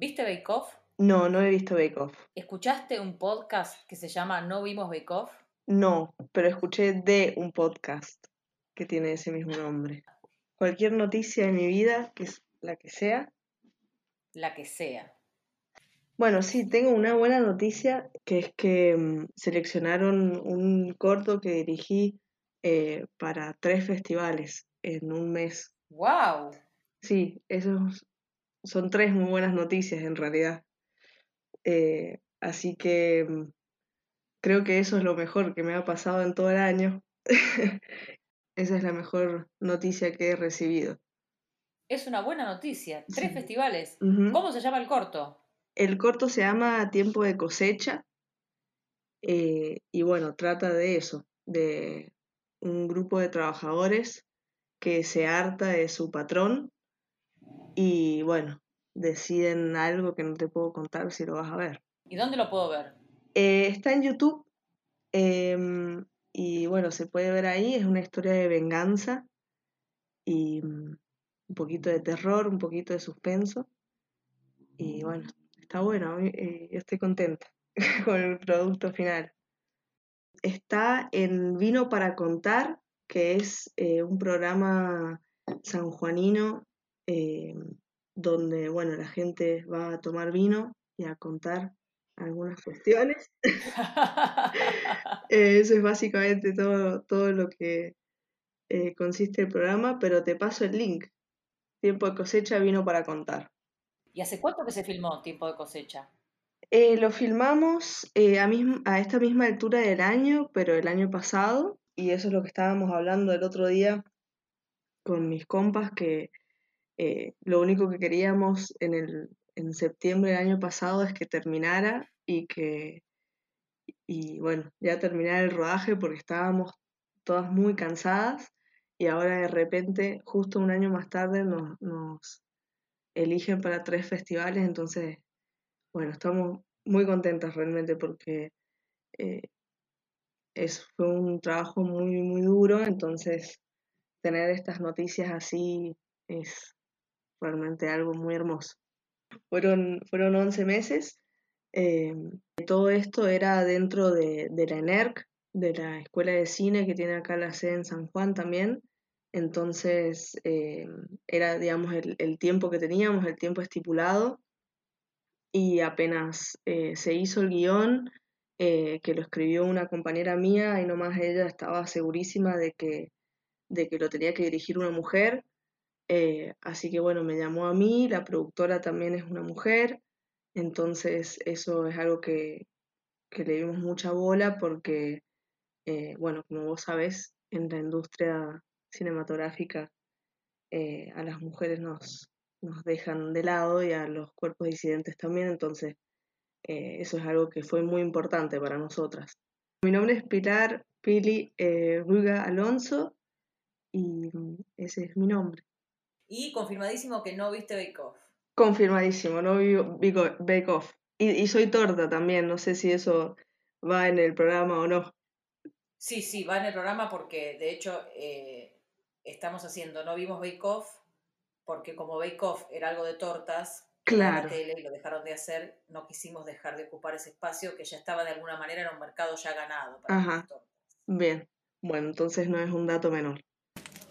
¿Viste Bake Off? No, no he visto Bake Off. ¿Escuchaste un podcast que se llama No Vimos Bake Off? No, pero escuché de un podcast que tiene ese mismo nombre. Cualquier noticia de mi vida, que es la que sea. La que sea. Bueno, sí, tengo una buena noticia, que es que mm, seleccionaron un corto que dirigí eh, para tres festivales en un mes. ¡Wow! Sí, esos son tres muy buenas noticias en realidad. Eh, así que mm, creo que eso es lo mejor que me ha pasado en todo el año. Esa es la mejor noticia que he recibido. Es una buena noticia. Tres Sí. festivales. ¿Cómo se llama el corto? El corto se llama Tiempo de cosecha eh, y bueno, trata de eso, de un grupo de trabajadores que se harta de su patrón y bueno, deciden algo que no te puedo contar si lo vas a ver. ¿Y dónde lo puedo ver? Eh, está en YouTube em, y bueno, se puede ver ahí, es una historia de venganza y mm, un poquito de terror, un poquito de suspenso y bueno, está bueno, mí, eh, yo estoy contenta con el producto final. Está en Vino para Contar, que es eh, un programa sanjuanino eh, donde bueno, la gente va a tomar vino y a contar algunas cuestiones. Eh, eso es básicamente todo, todo lo que eh, consiste el programa, pero te paso el link. Tiempo de cosecha vino para contar. ¿Y hace cuánto que se filmó Tiempo de Cosecha? Eh, lo filmamos eh, a, a esta misma altura del año, pero el año pasado, y eso es lo que estábamos hablando el otro día con mis compas, que eh, lo único que queríamos en el, en septiembre del año pasado es que terminara y que, y bueno, ya terminar el rodaje porque estábamos todas muy cansadas y ahora de repente, justo un año más tarde, nos, nos eligen para tres festivales, entonces, bueno, estamos muy contentas realmente porque eh, es, fue un trabajo muy, muy duro, entonces tener estas noticias así es realmente algo muy hermoso. Fueron, fueron 11 meses. eh, todo esto era dentro de, de la ENERC, de la Escuela de Cine que tiene acá la sede en San Juan también. Entonces eh, era, digamos, el, el tiempo que teníamos, el tiempo estipulado. Y apenas eh, se hizo el guion, que lo escribió una compañera mía, y nomás ella estaba segurísima de que, de que lo tenía que dirigir una mujer. Eh, así que bueno, me llamó a mí, la productora también es una mujer, entonces eso es algo que, le dimos mucha bola porque, eh, bueno, como vos sabés, en la industria cinematográfica eh, a las mujeres nos, nos dejan de lado y a los cuerpos disidentes también, entonces eso es algo que fue muy importante para nosotras. Mi nombre es Pilar Pili Ruiga Alonso y mm, ese es mi nombre. Y confirmadísimo que no viste Bake Off. Confirmadísimo, no vi Bake Off. Y, y soy torta también, no sé si eso va en el programa o no. Sí, sí, va en el programa porque de hecho eh, estamos haciendo, no vimos Bake Off, porque como Bake Off era algo de tortas en la Claro. tele y lo dejaron de hacer, no quisimos dejar de ocupar ese espacio que ya estaba de alguna manera en un mercado ya ganado para Ajá. las tortas. Bien, bueno, entonces no es un dato menor.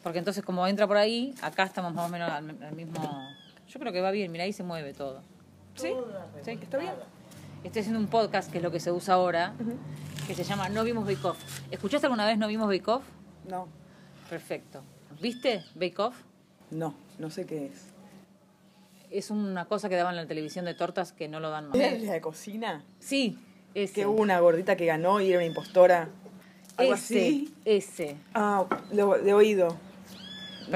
Porque entonces como entra por ahí, acá estamos más o menos al, al mismo... Yo creo que va bien, mira, ahí se mueve todo. ¿Sí? ¿Sí? ¿Está bien? Estoy haciendo un podcast, que es lo que se usa ahora, que se llama No Vimos Bake Off. ¿Escuchaste alguna vez No Vimos Bake Off? No, Perfecto. ¿Viste Bake Off? no, no sé qué es. Es una cosa que daban en la televisión de tortas que no lo dan más. ¿Es la de cocina? Sí, ese. Que hubo una gordita que ganó y era una impostora. Algo ese, así. ese. Ah, lo, de oído.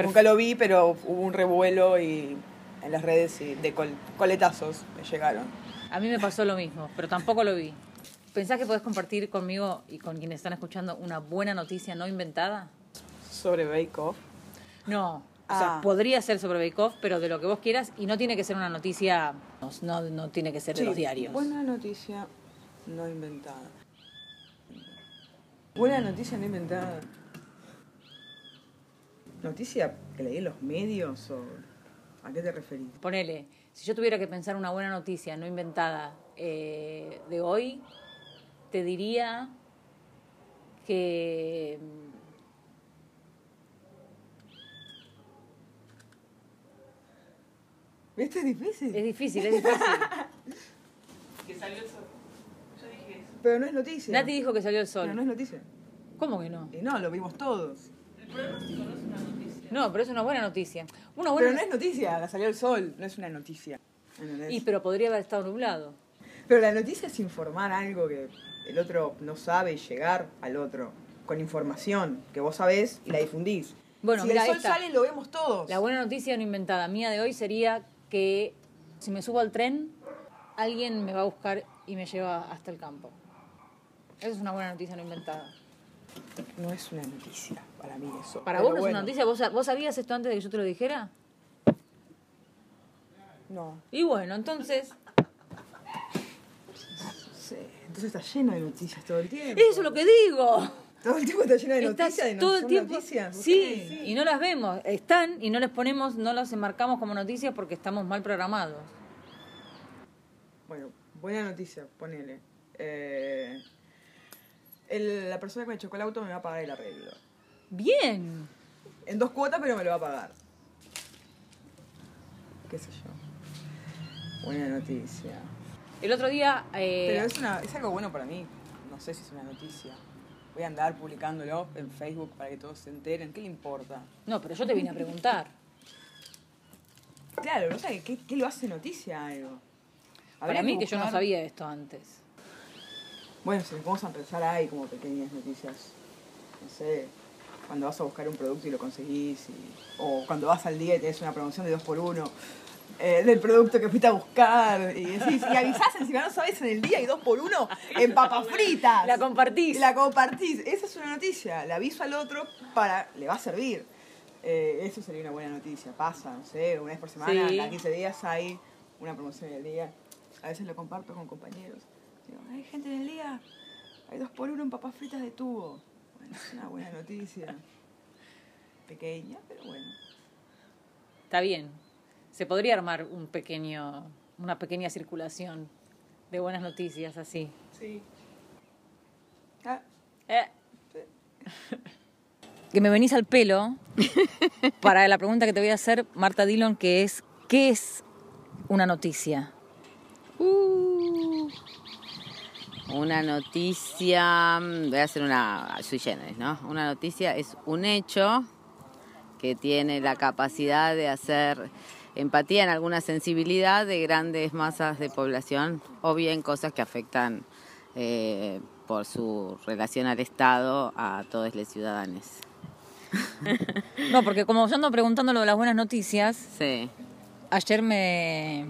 Nunca lo vi, pero hubo un revuelo y en las redes y de col- coletazos me llegaron. A mí me pasó lo mismo, pero tampoco lo vi. ¿Pensás que podés compartir conmigo y con quienes están escuchando una buena noticia no inventada? Sobre Bake Off. No. O sea, Ah. podría ser sobre Bake Off, pero de lo que vos quieras y no tiene que ser una noticia, no, no tiene que ser de Sí, los diarios. Buena noticia no inventada. Buena noticia no inventada. ¿Noticia que leí en los medios o a qué te referís? Ponele, Si yo tuviera que pensar una buena noticia no inventada eh, de hoy, te diría que ¿Viste? Es difícil. es difícil, es difícil. Que salió el sol. Yo dije eso. Pero no es noticia. Nati dijo que salió el Pero no sol. es noticia. ¿Cómo que no? Y no, lo vimos todos. No pero es una buena noticia. Una Pero buena no es noticia, salió el sol, no es una noticia. ¿entendés? y pero podría haber estado nublado. Pero la noticia es informar algo que el otro no sabe y llegar al otro con información que vos sabés y la difundís. Bueno, si mira, el sol esta. sale lo vemos todos. La buena noticia no inventada mía de hoy sería que si me subo al tren, alguien me va a buscar y me lleva hasta el campo. Esa es una buena noticia no inventada. No es una noticia para mí eso. Para Pero vos no bueno, es una noticia. ¿Vos, ¿Vos sabías esto antes de que yo te lo dijera? No. Y bueno, entonces, Sí. Entonces está lleno de noticias todo el tiempo. eso es lo que digo. Todo el tiempo está lleno de Estás noticias. de no- todo el tiempo. noticias. Sí, y no las vemos. Están y no les ponemos, no las enmarcamos como noticias porque estamos mal programados. Bueno, buena noticia, ponele. Eh, el- la persona que me chocó el auto me va a pagar el arreglo. Bien. En dos cuotas, pero me lo va a pagar. ¿Qué sé yo? Buena noticia. El otro día. eh, Pero es, una, es algo bueno para mí. No sé si es una noticia. Voy a andar publicándolo en Facebook para que todos se enteren. ¿Qué le importa? No, pero yo te vine a preguntar. Claro, no sé, ¿qué, qué lo hace noticia a algo? Para mí que yo no buscar- sabía esto antes. Bueno, si nos vamos a pensar, hay como pequeñas noticias. No sé, cuando vas a buscar un producto y lo conseguís. y- o cuando vas al día y tenés una promoción de 2 por 1 del producto que fuiste a buscar. Y decís, y avisás encima, no sabes, en el día y 2 por 1 en papas fritas. La compartís. La compartís. Esa es una noticia. La aviso al otro para. le va a servir. Eh, eso sería una buena noticia. Pasa, no sé, una vez por semana, Sí. cada 15 días hay una promoción del día. A veces lo comparto con compañeros. Digo, hay gente en el día, hay dos por uno en papas fritas de tubo. Bueno, es una buena noticia. Pequeña, pero bueno. Está bien. Se podría armar un pequeño, una pequeña circulación de buenas noticias así. Sí. Ah, Eh. Que me venís al pelo para la pregunta que te voy a hacer, Marta Dillon, que es, ¿qué es una noticia? Uh, una noticia, mm, voy a hacer una sui generis, ¿no? Una noticia es un hecho que tiene la capacidad de hacer empatía en alguna sensibilidad de grandes masas de población o bien cosas que afectan eh, por su relación al Estado a todos los ciudadanos. No, porque como yo ando preguntando lo de las buenas noticias, Sí. ayer me,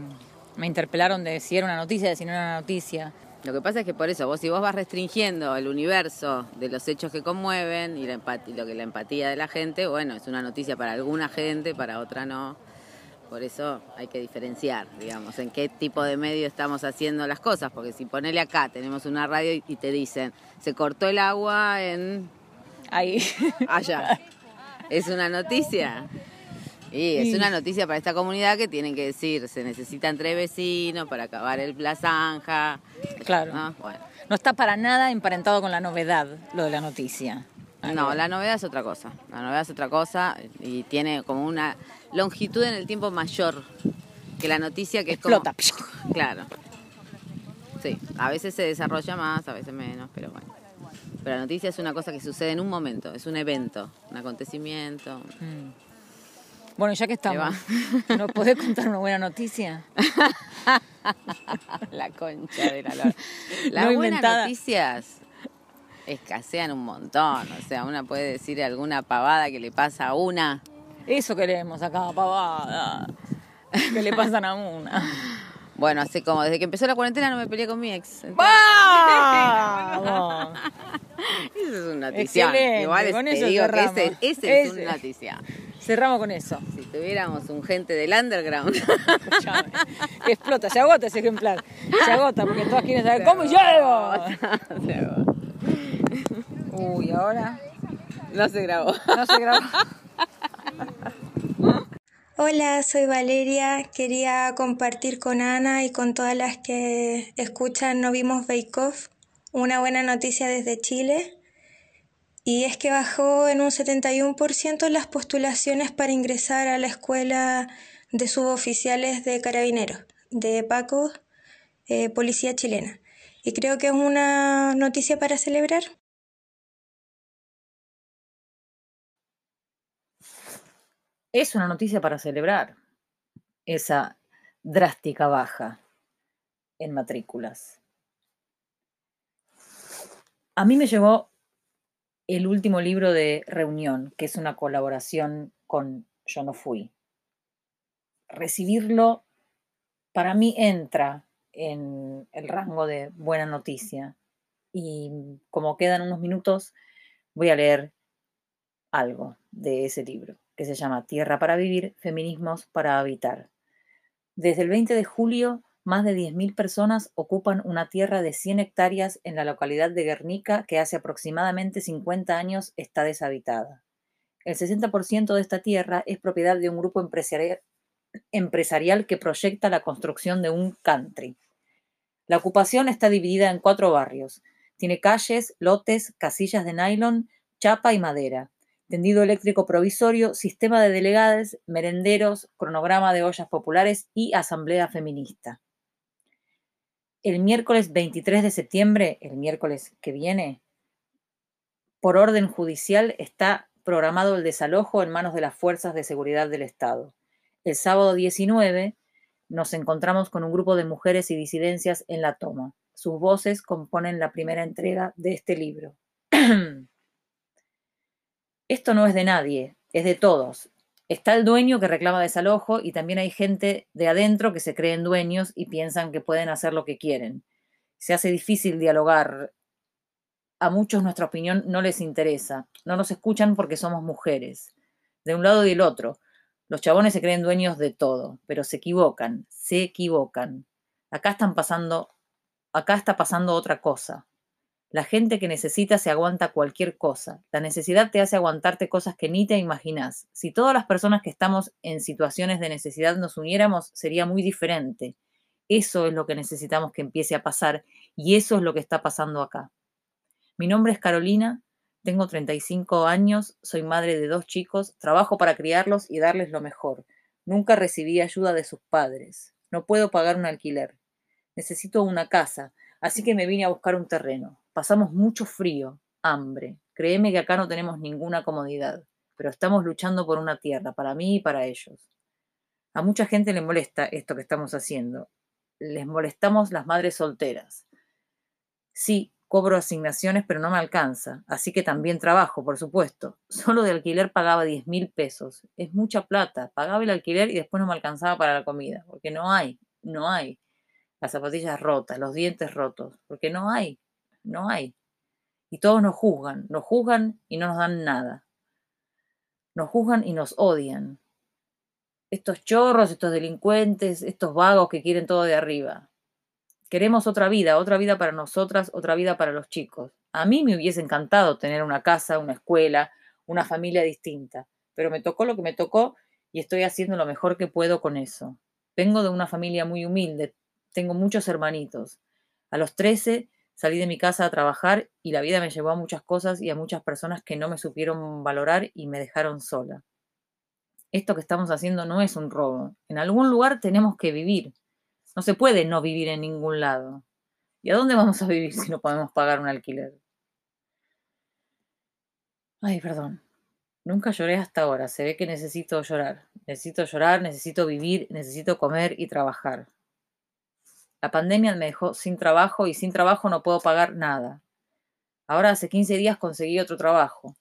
me interpelaron de si era una noticia, de si no era una noticia. Lo que pasa es que por eso, vos si vos vas restringiendo el universo de los hechos que conmueven y, la empat- y lo que la empatía de la gente, bueno, es una noticia para alguna gente, para otra no. Por eso hay que diferenciar, digamos, en qué tipo de medio estamos haciendo las cosas, porque si ponele acá, tenemos una radio y- y te dicen, se cortó el agua en Ahí. allá. ¿Es una noticia? Y es Y- una noticia para esta comunidad que tienen que decir, se necesitan tres vecinos para acabar el la zanja. Claro. ¿no? Bueno. No está para nada emparentado con la novedad lo de la noticia. No, la novedad es otra cosa. La novedad es otra cosa y tiene como una longitud en el tiempo mayor que la noticia que es como... Explota. Claro. Sí, a veces se desarrolla más, a veces menos, pero bueno. Pero la noticia es una cosa que sucede en un momento, es un evento, un acontecimiento. Bueno, ya que estamos, ¿nos podés contar una buena noticia? la concha de la lora. Las No buenas noticias escasean un montón. O sea, una puede decir alguna pavada que le pasa a una. Eso queremos acá, pavada. ¿Qué le pasan a una? Bueno, hace como desde que empezó la cuarentena no me peleé con mi ex. Entonces, ¡Vamos! Eso es una noticia. Igual es- te digo que ese, ese es una noticia. Cerramos con eso. Si tuviéramos un gente del underground. Escuchame. Que explota, se agota ese ejemplar. Se agota porque todas quieren saber cómo llego. Uy, ahora no se grabó. no se grabó. Hola, soy Valeria. Quería compartir con Ana y con todas las que escuchan No Vimos Bake Off una buena noticia desde Chile. Y es que bajó en un 71% las postulaciones para ingresar a la escuela de suboficiales de carabineros, de Paco, eh, Policía Chilena. Y creo que es una noticia para celebrar. Es una noticia para celebrar esa drástica baja en matrículas. A mí me llegó el último libro de Reunión, que es una colaboración con Yo no fui. Recibirlo para mí entra en el rango de buena noticia y como quedan unos minutos voy a leer algo de ese libro que se llama Tierra para Vivir, Feminismos para Habitar. Desde el 20 de julio, más de 10.000 personas ocupan una tierra de 100 hectáreas en la localidad de Guernica que hace aproximadamente 50 años está deshabitada. El 60% de esta tierra es propiedad de un grupo empresarial, que proyecta la construcción de un country. La ocupación está dividida en cuatro barrios. Tiene calles, lotes, casillas de nylon, chapa y madera tendido eléctrico provisorio, sistema de delegadas, merenderos, cronograma de ollas populares y asamblea feminista. El miércoles 23 de septiembre, el miércoles que viene, por orden judicial está programado el desalojo en manos de las fuerzas de seguridad del Estado. El sábado 19 nos encontramos con un grupo de mujeres y disidencias en la toma. Sus voces componen la primera entrega de este libro. Esto no es de nadie, es de todos. Está el dueño que reclama desalojo y también hay gente de adentro que se creen dueños y piensan que pueden hacer lo que quieren. Se hace difícil dialogar. A muchos nuestra opinión no les interesa. No nos escuchan porque somos mujeres. De un lado y del otro. Los chabones se creen dueños de todo, pero se equivocan, se equivocan. Acá están pasando, acá está pasando otra cosa. La gente que necesita se aguanta cualquier cosa. La necesidad te hace aguantarte cosas que ni te imaginas. Si todas las personas que estamos en situaciones de necesidad nos uniéramos, sería muy diferente. Eso es lo que necesitamos que empiece a pasar y eso es lo que está pasando acá. Mi nombre es Carolina, tengo 35 años, soy madre de dos chicos, trabajo para criarlos y darles lo mejor. Nunca recibí ayuda de sus padres. No puedo pagar un alquiler. Necesito una casa, así que me vine a buscar un terreno. Pasamos mucho frío, hambre. Créeme que acá no tenemos ninguna comodidad, pero estamos luchando por una tierra, para mí y para ellos. A mucha gente le molesta esto que estamos haciendo. Les molestamos las madres solteras. Sí, cobro asignaciones, pero no me alcanza, así que también trabajo, por supuesto. Solo de alquiler pagaba 10 mil pesos. Es mucha plata. Pagaba el alquiler y después no me alcanzaba para la comida, porque no hay, no hay. Las zapatillas rotas, los dientes rotos, porque no hay no hay. Y todos nos juzgan, nos juzgan y no nos dan nada. Nos juzgan y nos odian. Estos chorros, estos delincuentes, estos vagos que quieren todo de arriba. Queremos otra vida, otra vida para nosotras, otra vida para los chicos. A mí me hubiese encantado tener una casa, una escuela, una familia distinta, pero me tocó lo que me tocó y estoy haciendo lo mejor que puedo con eso. Vengo de una familia muy humilde, tengo muchos hermanitos. A los 13 Salí de mi casa a trabajar y la vida me llevó a muchas cosas y a muchas personas que no me supieron valorar y me dejaron sola. Esto que estamos haciendo no es un robo. En algún lugar tenemos que vivir. No se puede no vivir en ningún lado. ¿Y a dónde vamos a vivir si no podemos pagar un alquiler? Ay, perdón. Nunca lloré hasta ahora. Se ve que necesito llorar. Necesito llorar, necesito vivir, necesito comer y trabajar. La pandemia me dejó sin trabajo y sin trabajo no puedo pagar nada. Ahora hace 15 días conseguí otro trabajo.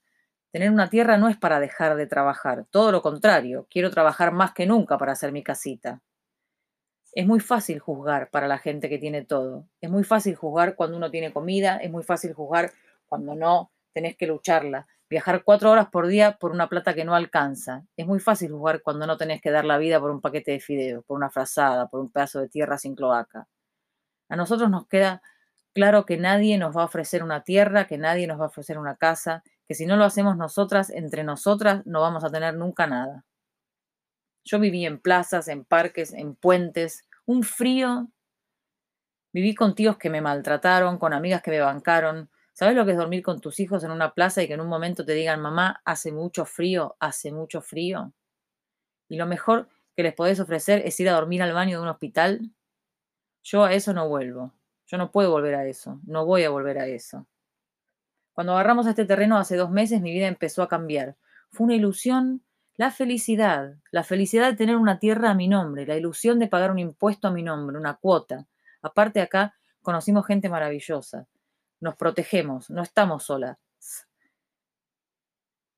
Tener una tierra no es para dejar de trabajar, todo lo contrario, quiero trabajar más que nunca para hacer mi casita. Es muy fácil juzgar para la gente que tiene todo. Es muy fácil juzgar cuando uno tiene comida, es muy fácil juzgar cuando no, tenés que lucharla. Viajar cuatro horas por día por una plata que no alcanza. Es muy fácil juzgar cuando no tenés que dar la vida por un paquete de fideos, por una frazada, por un pedazo de tierra sin cloaca. A nosotros nos queda claro que nadie nos va a ofrecer una tierra, que nadie nos va a ofrecer una casa, que si no lo hacemos nosotras, entre nosotras, no vamos a tener nunca nada. Yo viví en plazas, en parques, en puentes, un frío. Viví con tíos que me maltrataron, con amigas que me bancaron. ¿Sabes lo que es dormir con tus hijos en una plaza y que en un momento te digan, mamá, hace mucho frío, hace mucho frío? Y lo mejor que les podés ofrecer es ir a dormir al baño de un hospital. Yo a eso no vuelvo. Yo no puedo volver a eso. No voy a volver a eso. Cuando agarramos este terreno hace dos meses, mi vida empezó a cambiar. Fue una ilusión, la felicidad, la felicidad de tener una tierra a mi nombre, la ilusión de pagar un impuesto a mi nombre, una cuota. Aparte acá conocimos gente maravillosa. Nos protegemos, no estamos solas.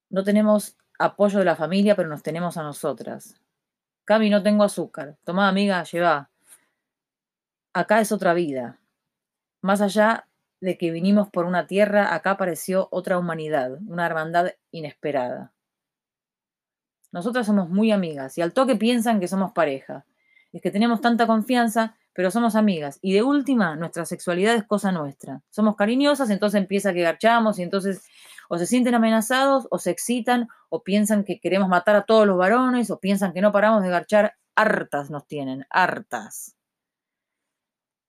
No tenemos apoyo de la familia, pero nos tenemos a nosotras. Cami, no tengo azúcar. Tomá, amiga, lleva. Acá es otra vida. Más allá de que vinimos por una tierra, acá apareció otra humanidad, una hermandad inesperada. Nosotras somos muy amigas y al toque piensan que somos pareja. Es que tenemos tanta confianza, pero somos amigas. Y de última, nuestra sexualidad es cosa nuestra. Somos cariñosas, entonces empieza que garchamos y entonces o se sienten amenazados o se excitan o piensan que queremos matar a todos los varones o piensan que no paramos de garchar. Hartas nos tienen, hartas.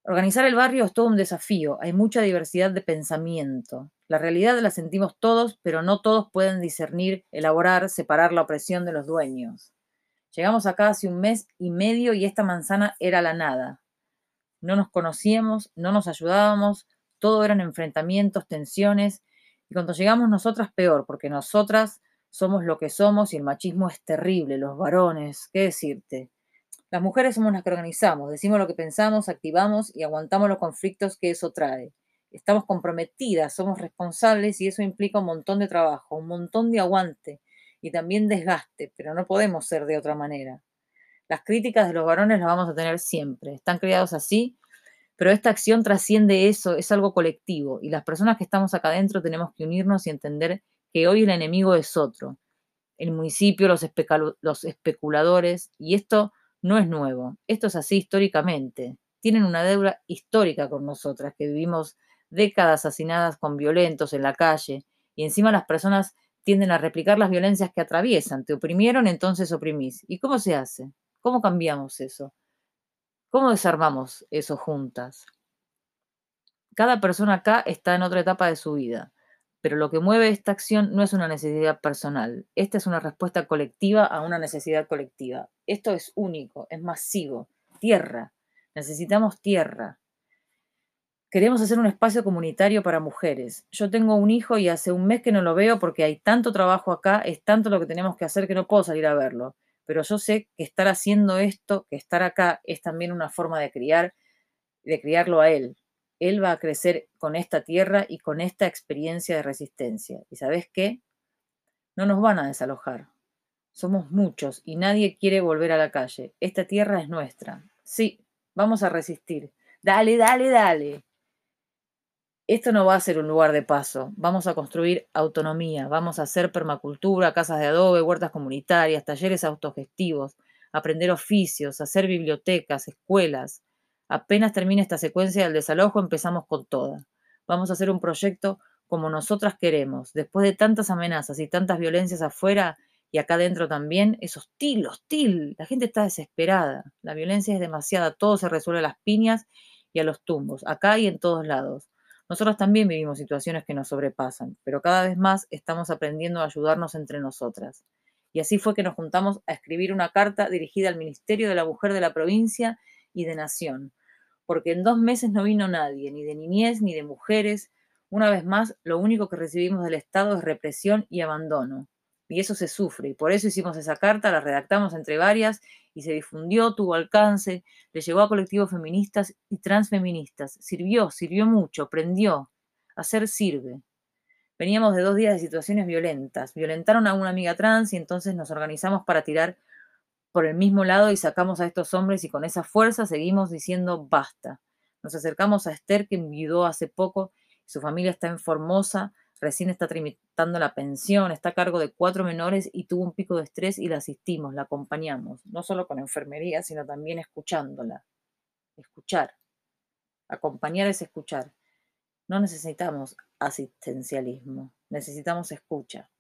Organizar el barrio es todo un desafío, hay mucha diversidad de pensamiento. La realidad la sentimos todos, pero no todos pueden discernir, elaborar, separar la opresión de los dueños. Llegamos acá hace un mes y medio y esta manzana era la nada. No nos conocíamos, no nos ayudábamos, todo eran enfrentamientos, tensiones, y cuando llegamos nosotras peor, porque nosotras somos lo que somos y el machismo es terrible, los varones, ¿qué decirte? Las mujeres somos las que organizamos, decimos lo que pensamos, activamos y aguantamos los conflictos que eso trae. Estamos comprometidas, somos responsables y eso implica un montón de trabajo, un montón de aguante y también desgaste, pero no podemos ser de otra manera. Las críticas de los varones las vamos a tener siempre, están creados así, pero esta acción trasciende eso, es algo colectivo y las personas que estamos acá adentro tenemos que unirnos y entender que hoy el enemigo es otro, el municipio, los, especuladores, y esto no es nuevo, esto es así históricamente. Tienen una deuda histórica con nosotras, que vivimos décadas asesinadas con violentos en la calle, y encima las personas tienden a replicar las violencias que atraviesan. Te oprimieron, entonces oprimís. ¿Y cómo se hace? ¿Cómo cambiamos eso? ¿Cómo desarmamos eso juntas? Cada persona acá está en otra etapa de su vida, pero lo que mueve esta acción no es una necesidad personal. Esta es una respuesta colectiva a una necesidad colectiva. Esto es único, es masivo. Tierra. Necesitamos tierra. Queremos hacer un espacio comunitario para mujeres. Yo tengo un hijo y hace un mes que no lo veo porque hay tanto trabajo acá, es tanto lo que tenemos que hacer que no puedo salir a verlo. Pero yo sé que estar haciendo esto, que estar acá, es también una forma de criar, de criarlo a él. Él va a crecer con esta tierra y con esta experiencia de resistencia. ¿Y sabes qué? No nos van a desalojar. Somos muchos y nadie quiere volver a la calle. Esta tierra es nuestra. Sí, vamos a resistir. Dale, dale, dale. Esto no va a ser un lugar de paso. Vamos a construir autonomía, vamos a hacer permacultura, casas de adobe, huertas comunitarias, talleres autogestivos, aprender oficios, hacer bibliotecas, escuelas. Apenas termine esta secuencia del desalojo, empezamos con toda. Vamos a hacer un proyecto como nosotras queremos. Después de tantas amenazas y tantas violencias afuera, y acá adentro también, es hostil, hostil. La gente está desesperada. La violencia es demasiada. Todo se resuelve a las piñas y a los tumbos, acá y en todos lados. Nosotros también vivimos situaciones que nos sobrepasan, pero cada vez más estamos aprendiendo a ayudarnos entre nosotras. Y así fue que nos juntamos a escribir una carta dirigida al Ministerio de la Mujer de la provincia y de Nación, porque en dos meses no vino nadie, ni de niñez ni de mujeres. Una vez más, lo único que recibimos del Estado es represión y abandono y eso se sufre. Y por eso hicimos esa carta, la redactamos entre varias y se difundió, tuvo alcance, le llegó a colectivos feministas y transfeministas. Sirvió, sirvió mucho, prendió. Hacer sirve. Veníamos de dos días de situaciones violentas. Violentaron a una amiga trans y entonces nos organizamos para tirar por el mismo lado y sacamos a estos hombres y con esa fuerza seguimos diciendo basta. Nos acercamos a Esther que enviudó hace poco su familia está en Formosa recién está tramitando la pensión, está a cargo de cuatro menores y tuvo un pico de estrés y la asistimos, la acompañamos, no solo con enfermería, sino también escuchándola. Escuchar. Acompañar es escuchar. No necesitamos asistencialismo, necesitamos escucha.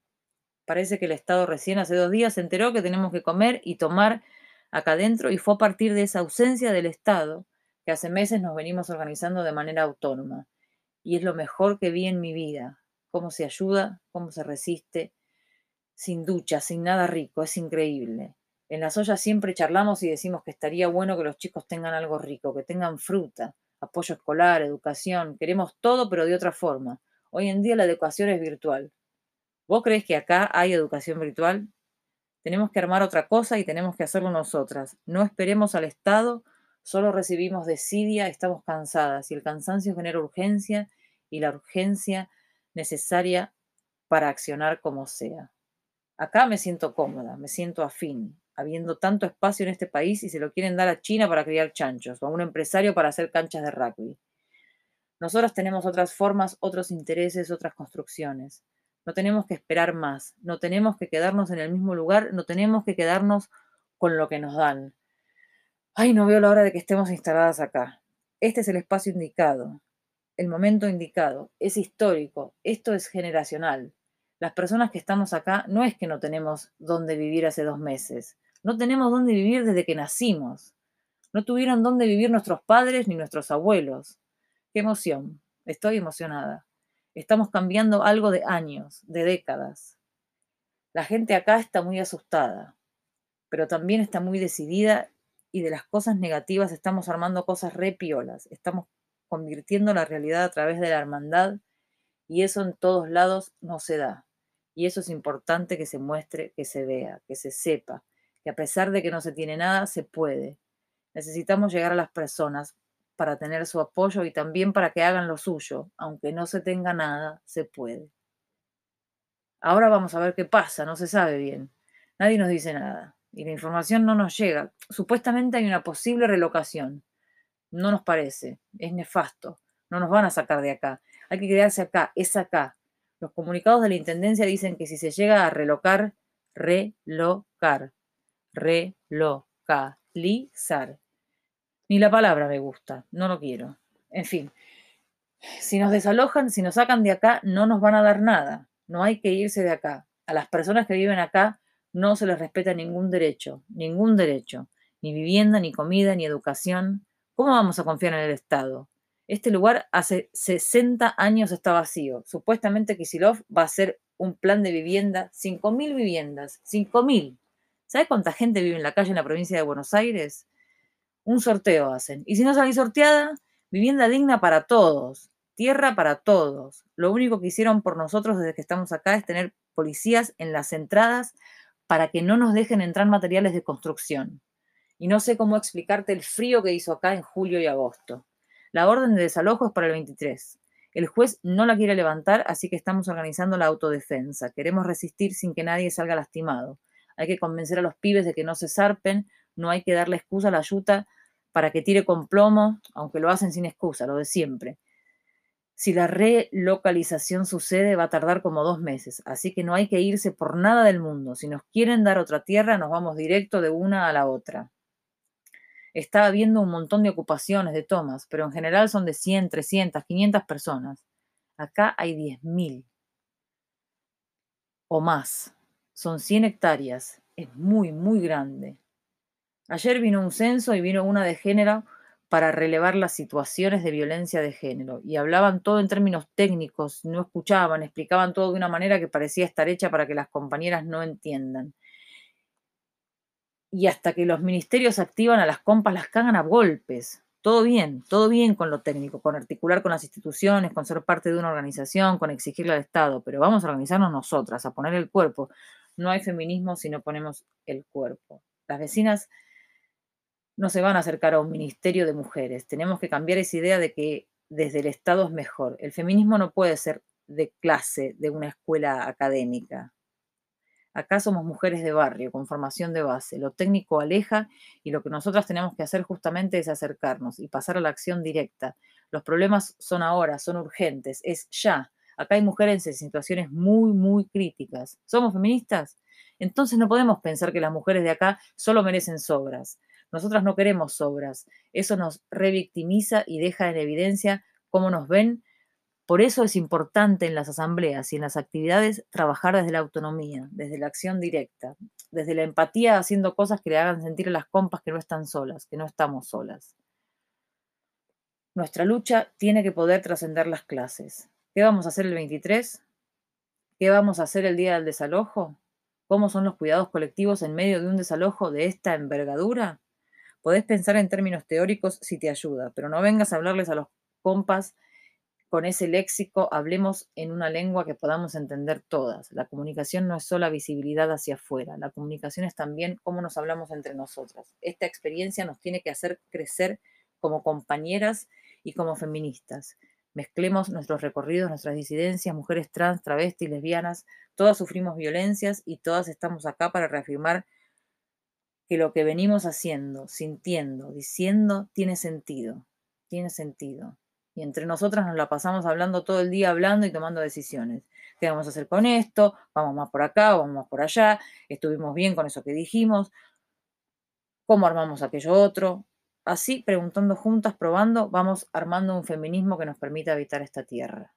Parece que el Estado recién hace dos días se enteró que tenemos que comer y tomar acá adentro y fue a partir de esa ausencia del Estado que hace meses nos venimos organizando de manera autónoma. Y es lo mejor que vi en mi vida. Cómo se ayuda, cómo se resiste, sin ducha, sin nada rico, es increíble. En las ollas siempre charlamos y decimos que estaría bueno que los chicos tengan algo rico, que tengan fruta, apoyo escolar, educación. Queremos todo, pero de otra forma. Hoy en día la educación es virtual. ¿Vos crees que acá hay educación virtual? Tenemos que armar otra cosa y tenemos que hacerlo nosotras. No esperemos al Estado, solo recibimos desidia, estamos cansadas y el cansancio genera urgencia y la urgencia necesaria para accionar como sea. Acá me siento cómoda, me siento afín, habiendo tanto espacio en este país y se lo quieren dar a China para criar chanchos o a un empresario para hacer canchas de rugby. Nosotros tenemos otras formas, otros intereses, otras construcciones. No tenemos que esperar más, no tenemos que quedarnos en el mismo lugar, no tenemos que quedarnos con lo que nos dan. Ay, no veo la hora de que estemos instaladas acá. Este es el espacio indicado, el momento indicado, es histórico, esto es generacional. Las personas que estamos acá no es que no tenemos dónde vivir hace dos meses, no tenemos dónde vivir desde que nacimos. No tuvieron dónde vivir nuestros padres ni nuestros abuelos. Qué emoción, estoy emocionada. Estamos cambiando algo de años, de décadas. La gente acá está muy asustada, pero también está muy decidida y de las cosas negativas estamos armando cosas repiolas. Estamos convirtiendo la realidad a través de la hermandad y eso en todos lados no se da. Y eso es importante que se muestre, que se vea, que se sepa, que a pesar de que no se tiene nada, se puede. Necesitamos llegar a las personas para tener su apoyo y también para que hagan lo suyo. Aunque no se tenga nada, se puede. Ahora vamos a ver qué pasa, no se sabe bien. Nadie nos dice nada y la información no nos llega. Supuestamente hay una posible relocación. No nos parece, es nefasto. No nos van a sacar de acá. Hay que quedarse acá, es acá. Los comunicados de la Intendencia dicen que si se llega a relocar, relocar, relocalizar. Ni la palabra me gusta, no lo quiero. En fin, si nos desalojan, si nos sacan de acá, no nos van a dar nada. No hay que irse de acá. A las personas que viven acá no se les respeta ningún derecho, ningún derecho, ni vivienda, ni comida, ni educación. ¿Cómo vamos a confiar en el Estado? Este lugar hace 60 años está vacío. Supuestamente Kisilov va a hacer un plan de vivienda, 5.000 viviendas, 5.000. ¿Sabe cuánta gente vive en la calle en la provincia de Buenos Aires? Un sorteo hacen. Y si no salís sorteada, vivienda digna para todos, tierra para todos. Lo único que hicieron por nosotros desde que estamos acá es tener policías en las entradas para que no nos dejen entrar materiales de construcción. Y no sé cómo explicarte el frío que hizo acá en julio y agosto. La orden de desalojo es para el 23. El juez no la quiere levantar, así que estamos organizando la autodefensa. Queremos resistir sin que nadie salga lastimado. Hay que convencer a los pibes de que no se zarpen, no hay que darle excusa a la yuta para que tire con plomo, aunque lo hacen sin excusa, lo de siempre. Si la relocalización sucede, va a tardar como dos meses, así que no hay que irse por nada del mundo. Si nos quieren dar otra tierra, nos vamos directo de una a la otra está habiendo un montón de ocupaciones, de tomas, pero en general son de 100, 300, 500 personas. Acá hay 10.000 o más. Son 100 hectáreas. Es muy, muy grande. Ayer vino un censo y vino una de género para relevar las situaciones de violencia de género. Y hablaban todo en términos técnicos, no escuchaban, explicaban todo de una manera que parecía estar hecha para que las compañeras no entiendan y hasta que los ministerios activan a las compas las cagan a golpes. Todo bien, todo bien con lo técnico, con articular con las instituciones, con ser parte de una organización, con exigirle al Estado, pero vamos a organizarnos nosotras, a poner el cuerpo. No hay feminismo si no ponemos el cuerpo. Las vecinas no se van a acercar a un ministerio de mujeres. Tenemos que cambiar esa idea de que desde el Estado es mejor. El feminismo no puede ser de clase, de una escuela académica. Acá somos mujeres de barrio, con formación de base. Lo técnico aleja y lo que nosotras tenemos que hacer justamente es acercarnos y pasar a la acción directa. Los problemas son ahora, son urgentes, es ya. Acá hay mujeres en situaciones muy, muy críticas. ¿Somos feministas? Entonces no podemos pensar que las mujeres de acá solo merecen sobras. Nosotras no queremos sobras. Eso nos revictimiza y deja en evidencia cómo nos ven Por eso es importante en las asambleas y en las actividades trabajar desde la autonomía, desde la acción directa, desde la empatía, haciendo cosas que le hagan sentir a las compas que no están solas, que no estamos solas. Nuestra lucha tiene que poder trascender las clases. ¿Qué vamos a hacer el 23? ¿Qué vamos a hacer el día del desalojo? ¿Cómo son los cuidados colectivos en medio de un desalojo de esta envergadura? Podés pensar en términos teóricos si te ayuda, pero no vengas a hablarles a los compas con ese léxico, hablemos en una lengua que podamos entender todas. La comunicación no es solo visibilidad hacia afuera, la comunicación es también cómo nos hablamos entre nosotras. Esta experiencia nos tiene que hacer crecer como compañeras y como feministas. Mezclemos nuestros recorridos, nuestras disidencias, mujeres trans, travestis, lesbianas, todas sufrimos violencias y todas estamos acá para reafirmar que lo que venimos haciendo, sintiendo, diciendo, tiene sentido, tiene sentido y entre nosotras nos la pasamos hablando todo el día, hablando y tomando decisiones. ¿Qué vamos a hacer con esto? ¿Vamos más por acá? ¿Vamos más por allá? ¿Estuvimos bien con eso que dijimos? ¿Cómo armamos aquello otro? Así, preguntando juntas, probando, vamos armando un feminismo que nos permita habitar esta tierra.